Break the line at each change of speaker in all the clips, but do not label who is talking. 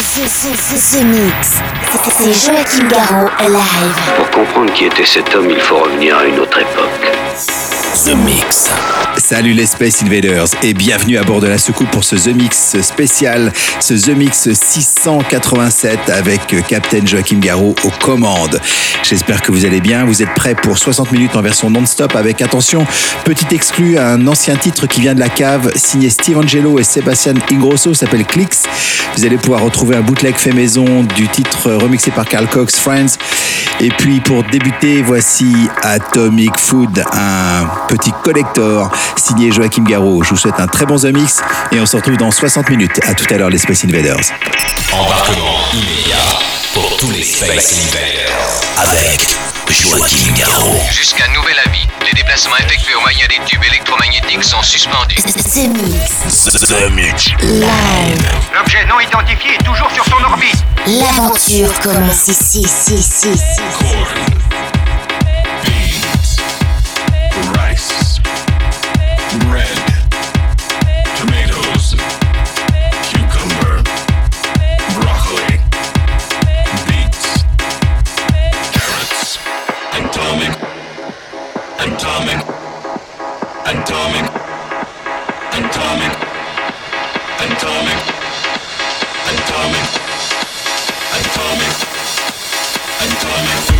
The, the, the, the Mix. C'est Joachim Garraud live.
Pour comprendre qui était cet homme, il faut revenir à une autre époque.
The Mix.
Salut les Space Invaders et bienvenue à bord de la soucoupe pour ce The Mix spécial, ce The Mix 687 avec Captain Joachim Garraud aux commandes. J'espère que vous allez bien, vous êtes prêts pour 60 minutes en version non-stop avec attention, petit exclu, un ancien titre qui vient de la cave, signé Steve Angelo et Sébastien Ingrosso, s'appelle Clicks. Vous allez pouvoir retrouver un bootleg fait maison du titre remixé par Carl Cox, Friends. Et puis pour débuter, voici Atomic Food, un petit collector signé Joachim Garraud. Je vous souhaite un très bon The Mix et on se retrouve dans 60 minutes. À tout à l'heure les Space Invaders.
Embarquement immédiat pour tous les Space Invaders avec Joachim Garraud.
Jusqu'à nouvel avis, les déplacements effectués au moyen des tubes électromagnétiques sont suspendus.
The Mix.
The Mix.
Live.
L'objet non identifié est toujours sur son orbite.
L'aventure commence ici, ici, ici, ici.
Atomic, atomic, atomic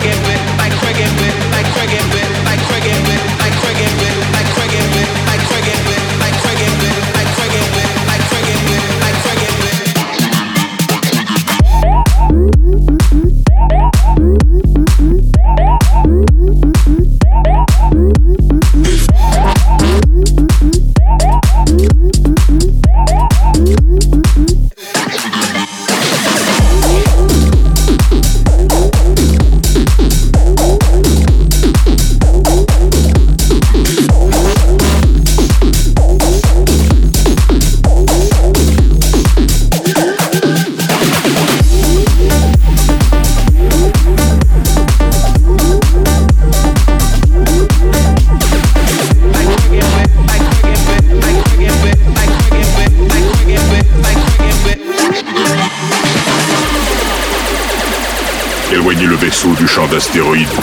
cricket whip,
like cricket whip, like cricket whip, like cricket whip.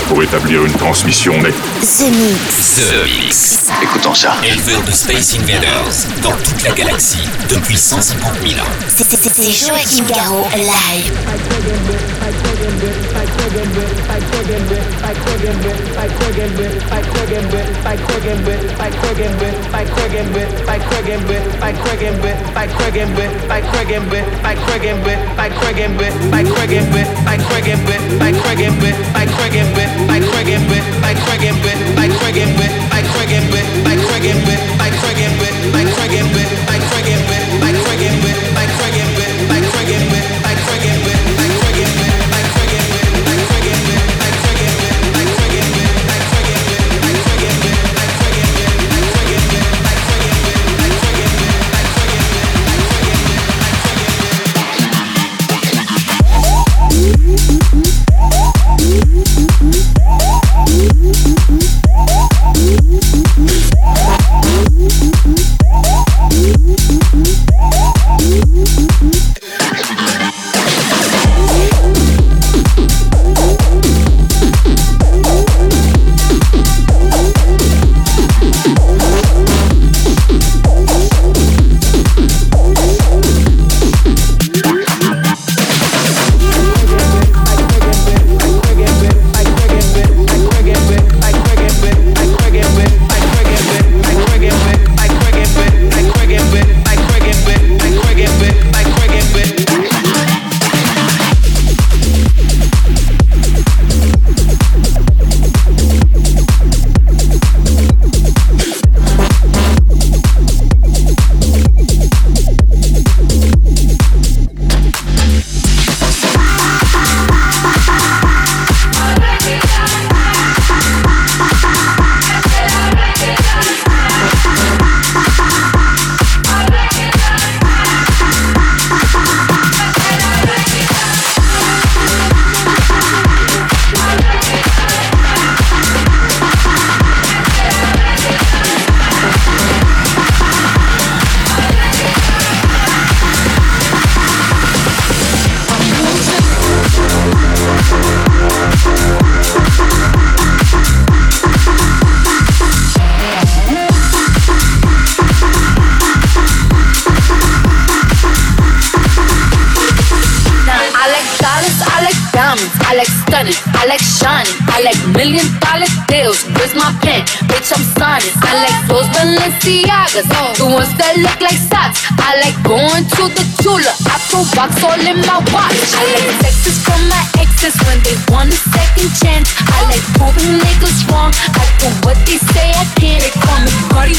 Pour établir une transmission nette.
The Mix.
The Mix.
Écoutons ça.
Éleveur de Space Invaders dans toute la galaxie depuis 150 000 ans.
C'est Joachim Garraud, live.
like friggin' with, like friggin' with, like friggin' with, like friggin' with, like friggin' with, like collection. Bitch, I'm signing. I like those Balenciagas, the ones that look like socks. I like going to the Tula, Afro box all in my watch. I like texts from my exes when they want a second chance. I like proving niggas wrong. I do what they say I can't. They call me Cardi,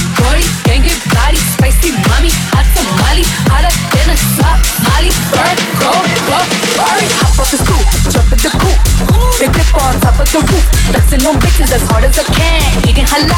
gang get body, spicy mommy, hot tamale, hotter than a Somali. Bird, go, go, bird. Hop off the stoop, jump in the coop. Big dip on top of the roof, flexing on bitches as hard as I can. Eating halal,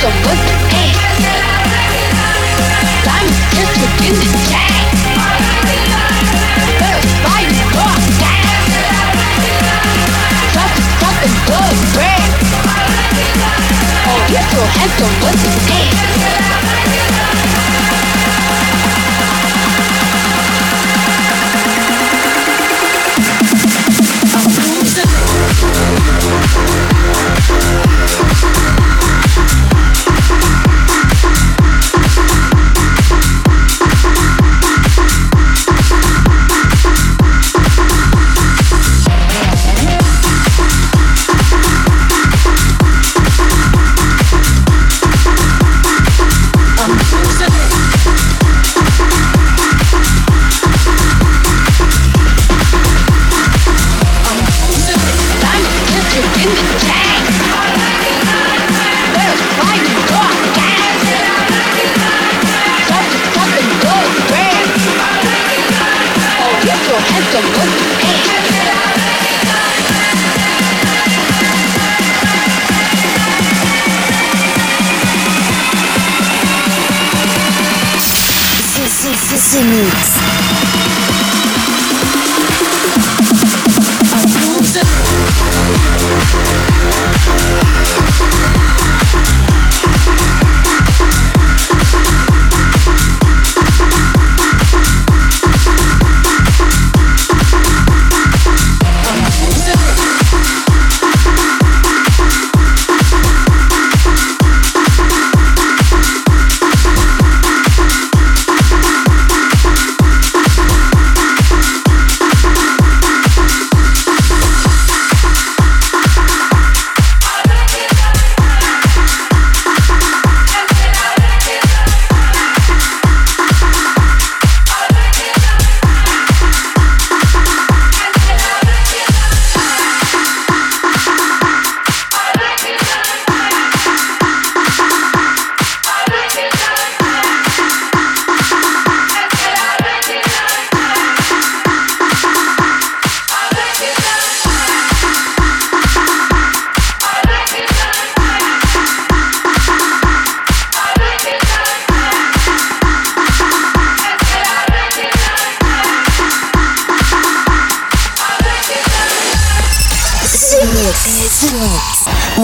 just a whisper. Hey, I'm just beginning to. Better fight Oh, you so handsome, what's his name?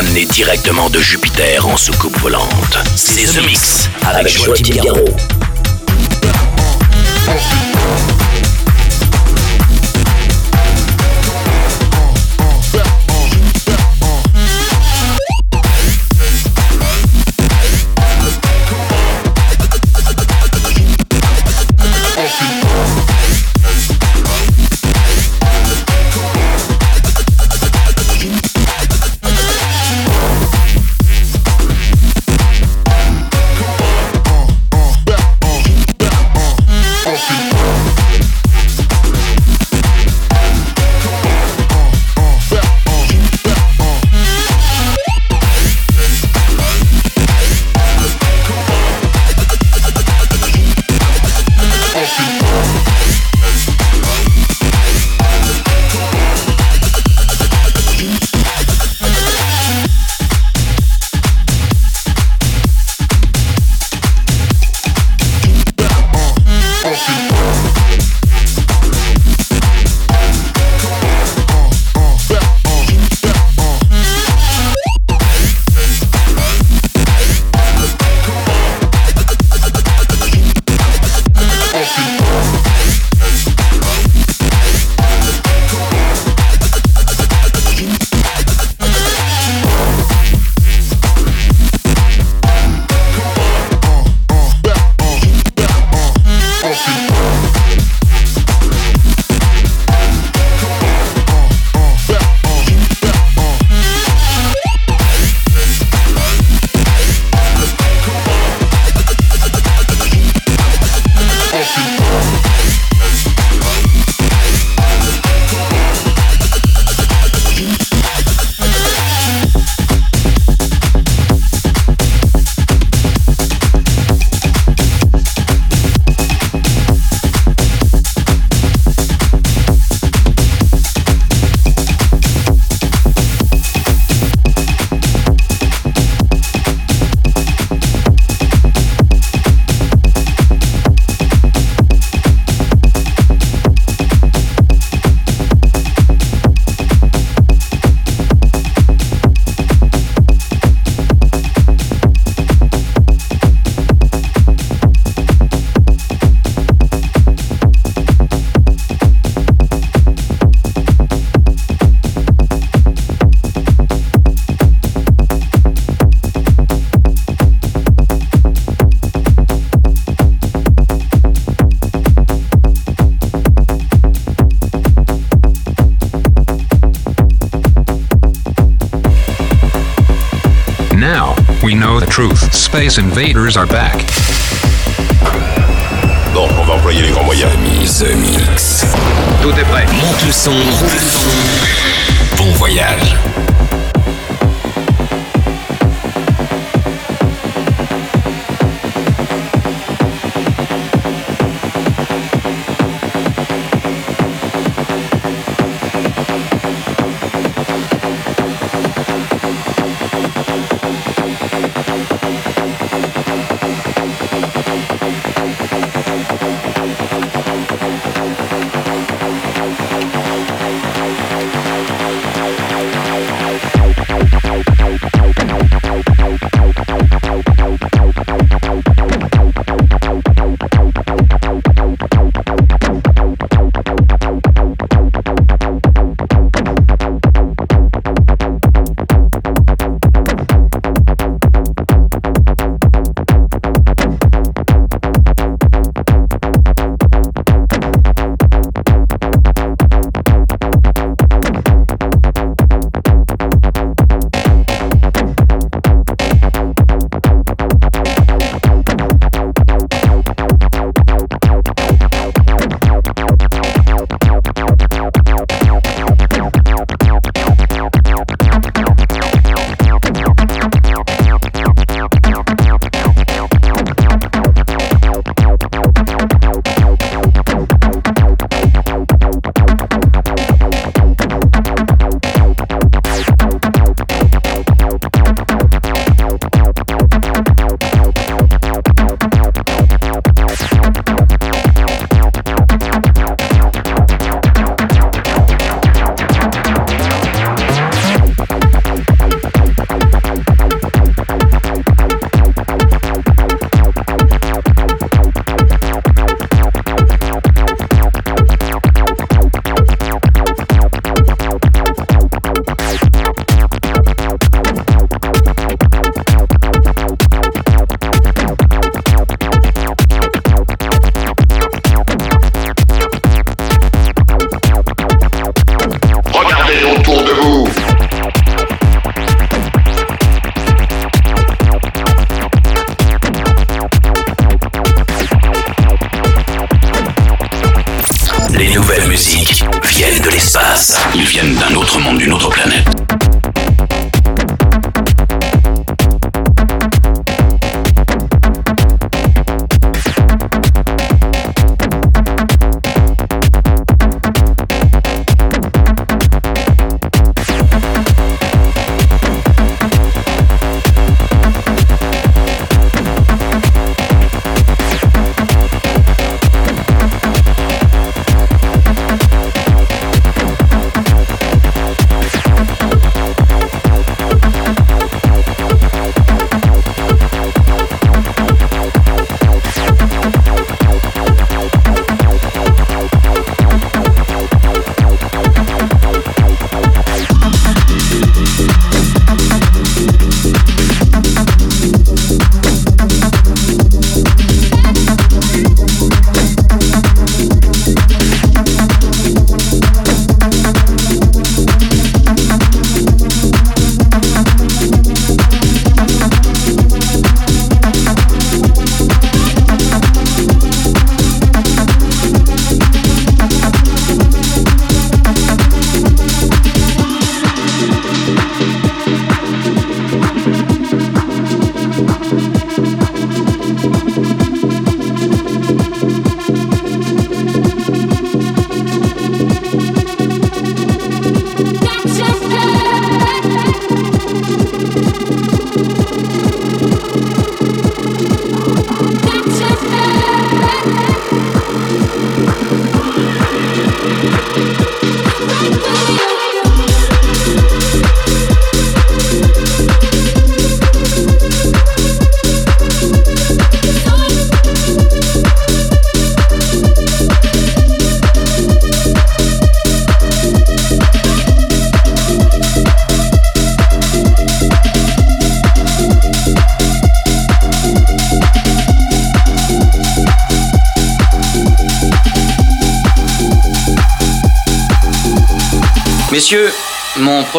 ramené directement de Jupiter en soucoupe volante. C'est The Mix avec Joachim Garraud.
Space Invaders are back.
Bon, on va employer les grands moyens.
The Mix.
Tout est prêt.
Monte le son. Bon voyage.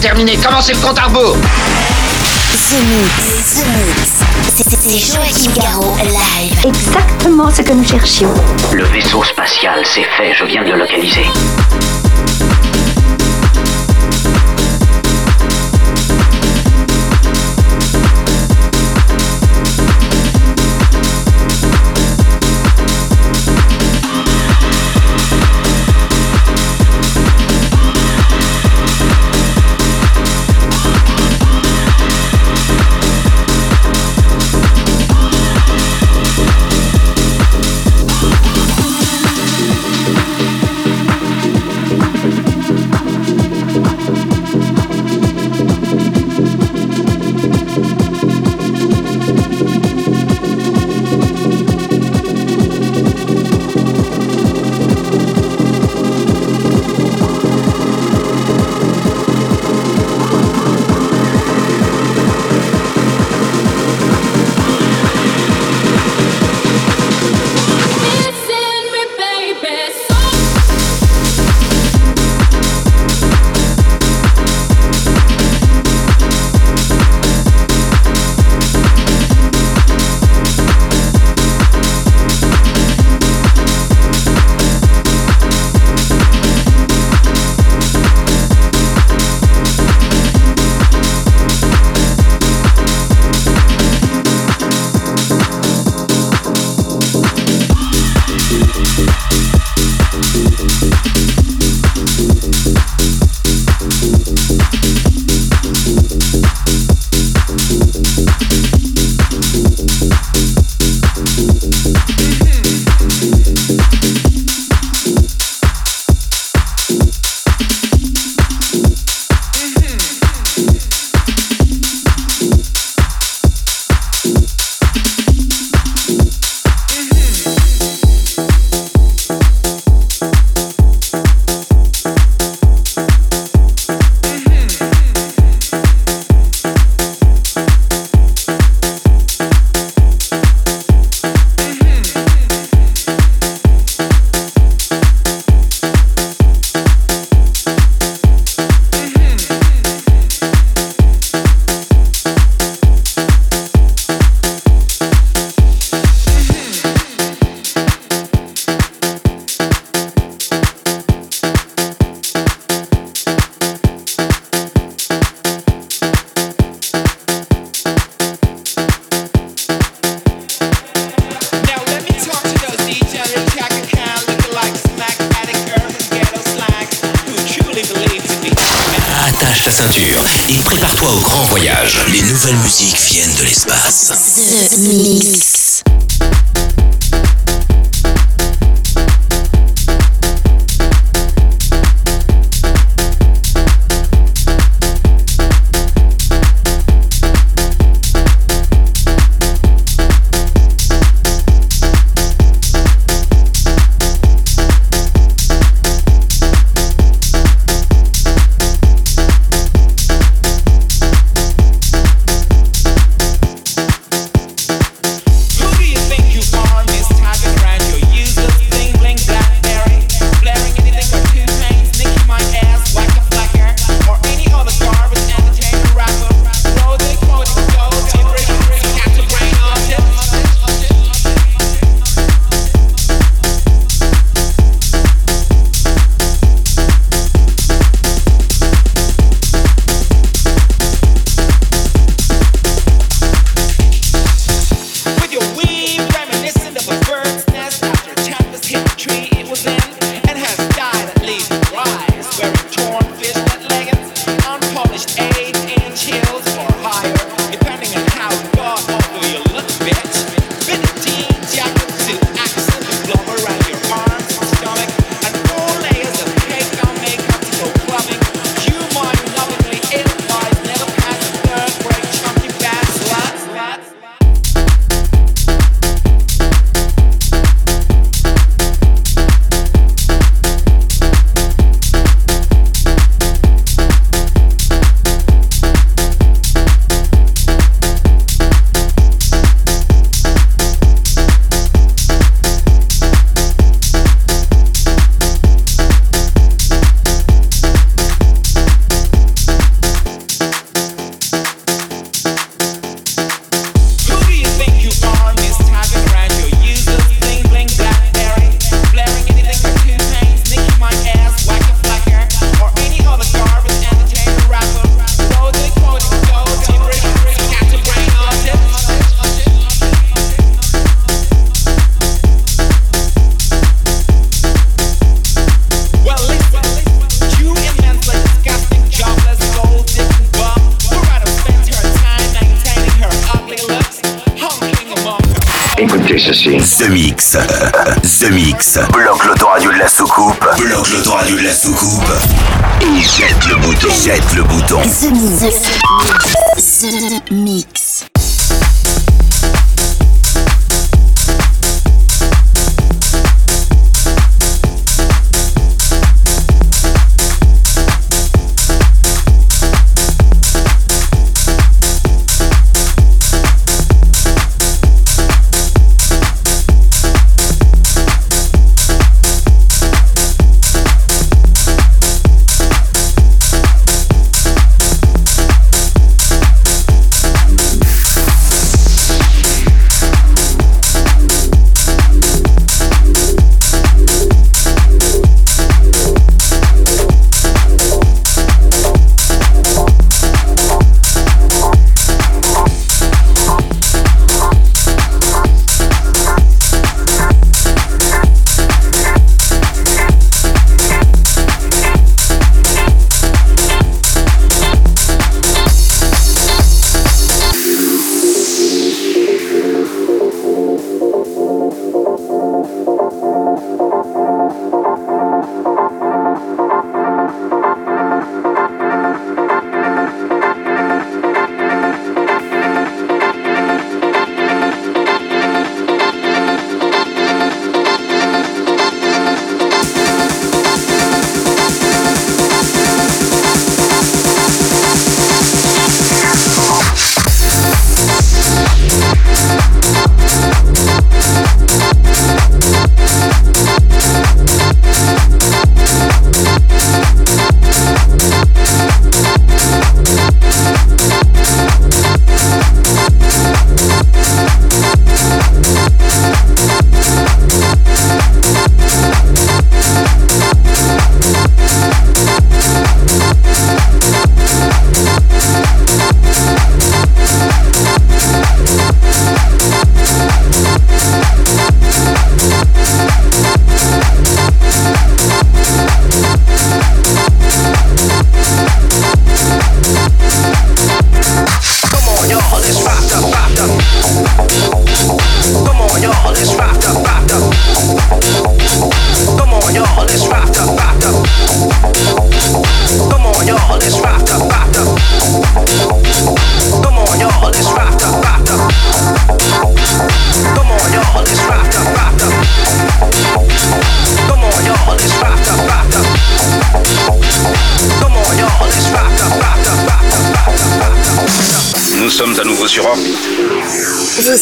Déterminé, commencez le compte à rebours?
The Mix, The Mix. C'est Joachim Garraud live.
Exactement ce que nous cherchions.
Le vaisseau spatial, c'est fait, je viens de le localiser.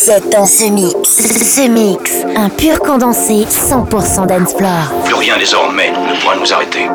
17 ans ce mix. Ce mix. Un pur condensé 100% Dancefloor.
Plus rien désormais ne pourra nous arrêter.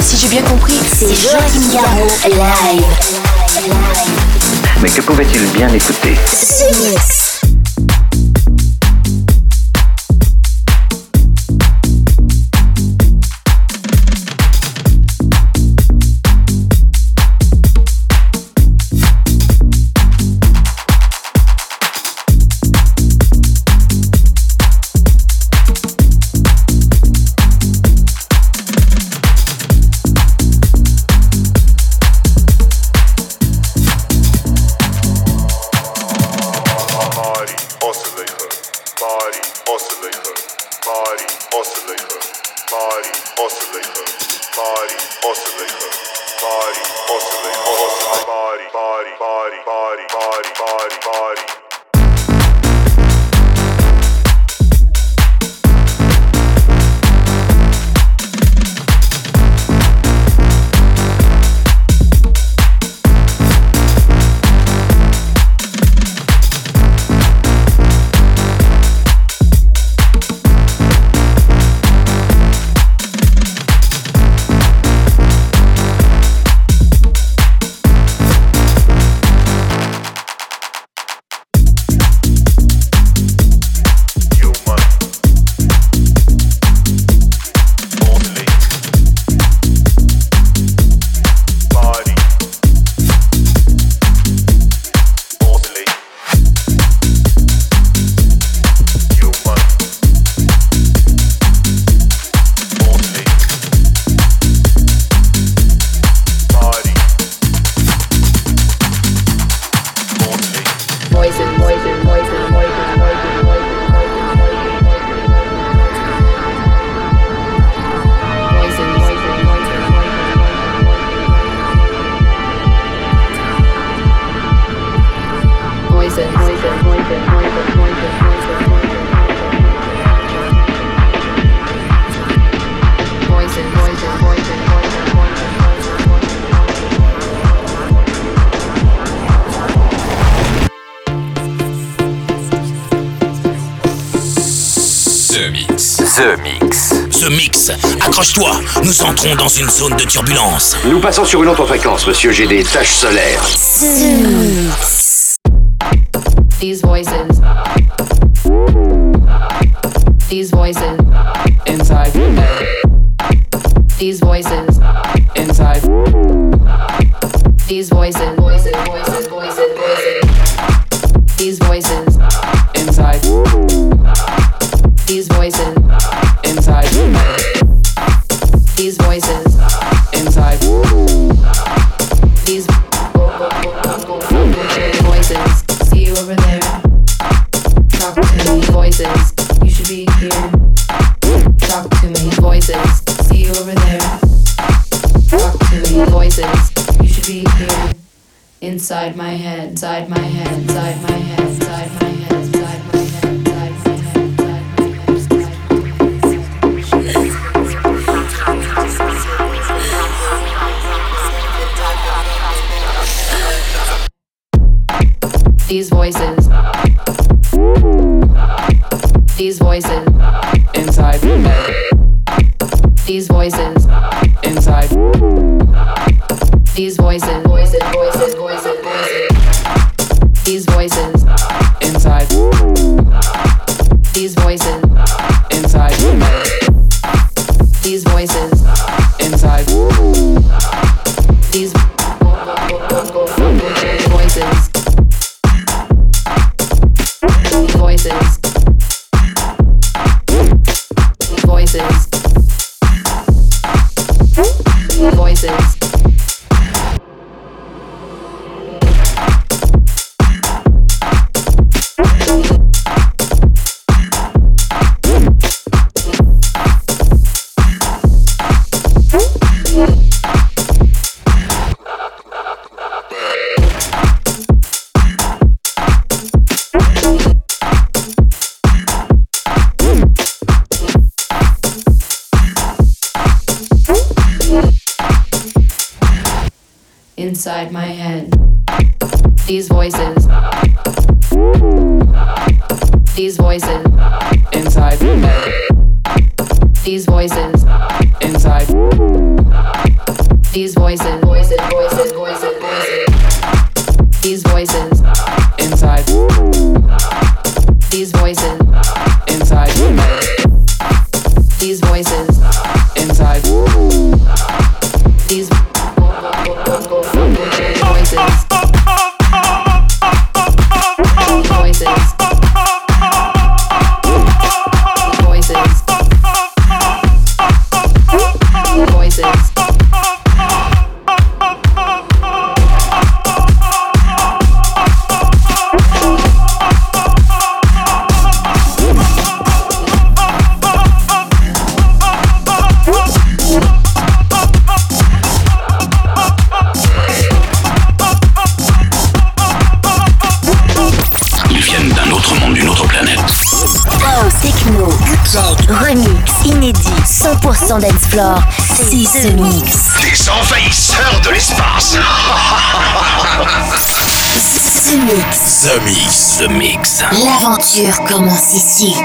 Si j'ai bien compris, c'est Joachim Garraud live. live.
Mais que pouvait-il bien écouter?
body oscillator, body oscillator, body oscillator, body, body, body, body, body, body, body.
Nous entrons dans une zone de turbulence.
Nous passons sur une autre fréquence, monsieur. J'ai des taches solaires.
These voices. These voices. Inside. These voices. Inside. These voices. Voices, voices, voices, Inside my head. Inside my head. Inside my head. Inside my head. Inside my head. Inside my head. Side my head, side my head. These voices. These voices. Inside. These voices. Inside. These voices. Voices, voices, voices, voices. These voices. Inside. These voices. Voices. These voices.
Mix.
Des envahisseurs de l'espace
Ce mix.
The Mix. The Mix.
L'aventure commence ici.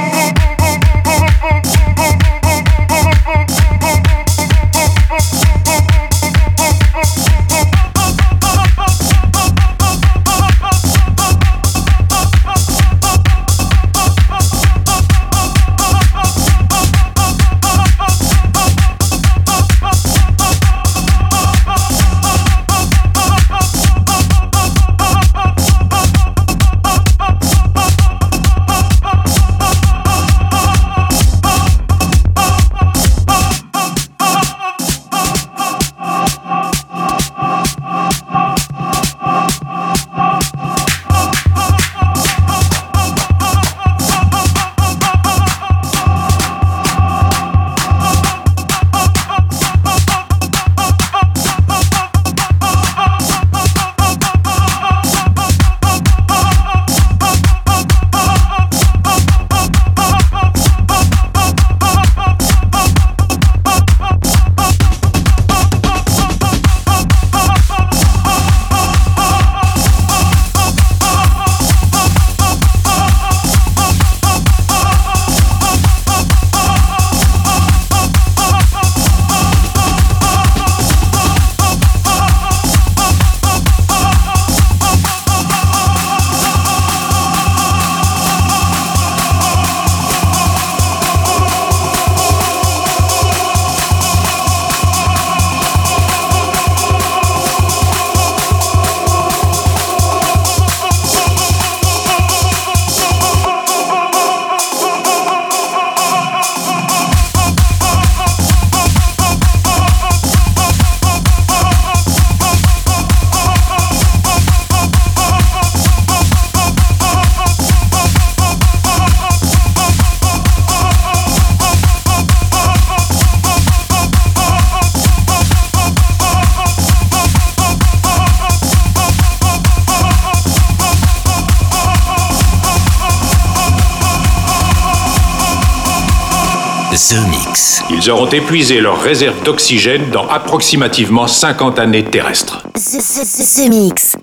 The Mix.
Ils auront épuisé leur réserve d'oxygène dans approximativement 50 années terrestres.
The, the, the Mix.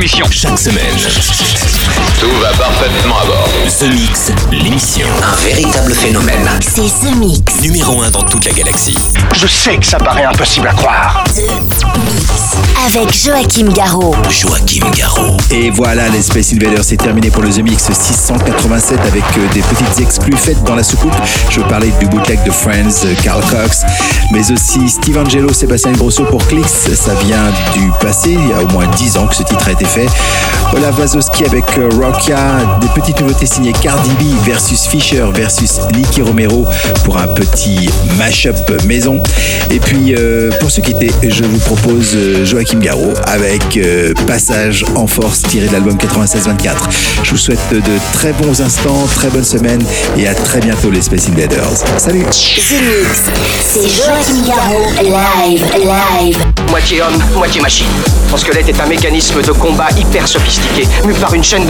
Mission.
Chaque semaine,
Tout va parfaitement à bord.
The Mix, l'émission.
Un véritable phénomène.
C'est The Mix.
Numéro 1 dans toute la galaxie.
Je sais que ça paraît impossible à croire.
The Mix. Avec Joachim Garraud.
Joachim Garraud.
Et voilà, les Space Invaders, c'est terminé pour le The Mix 687 avec euh, des petites exclus faites dans la soucoupe. Je parlais du bootleg de Friends, euh, Carl Cox, mais aussi Steve Angelo, Sébastien Grosso pour Clicks. Ça vient du passé, il y a au moins 10 ans que ce titre a été fait. Olaf Wazowski avec euh, Rockia, des petites nouveautés signées Cardi B versus Fisher versus Nicky Romero pour un petit mash-up maison. Et puis, euh, pour ceux qui étaient, je vous propose euh, Joachim Garraud avec euh, Passage en force tiré de l'album 96-24. Je vous souhaite de très bons instants, très bonne semaine et à très bientôt les Space Invaders. Salut.
C'est Joachim Garraud. Live, live.
Moitié homme, moitié machine. Son squelette est un mécanisme de combat hyper sophistiqué, mu par une chaîne de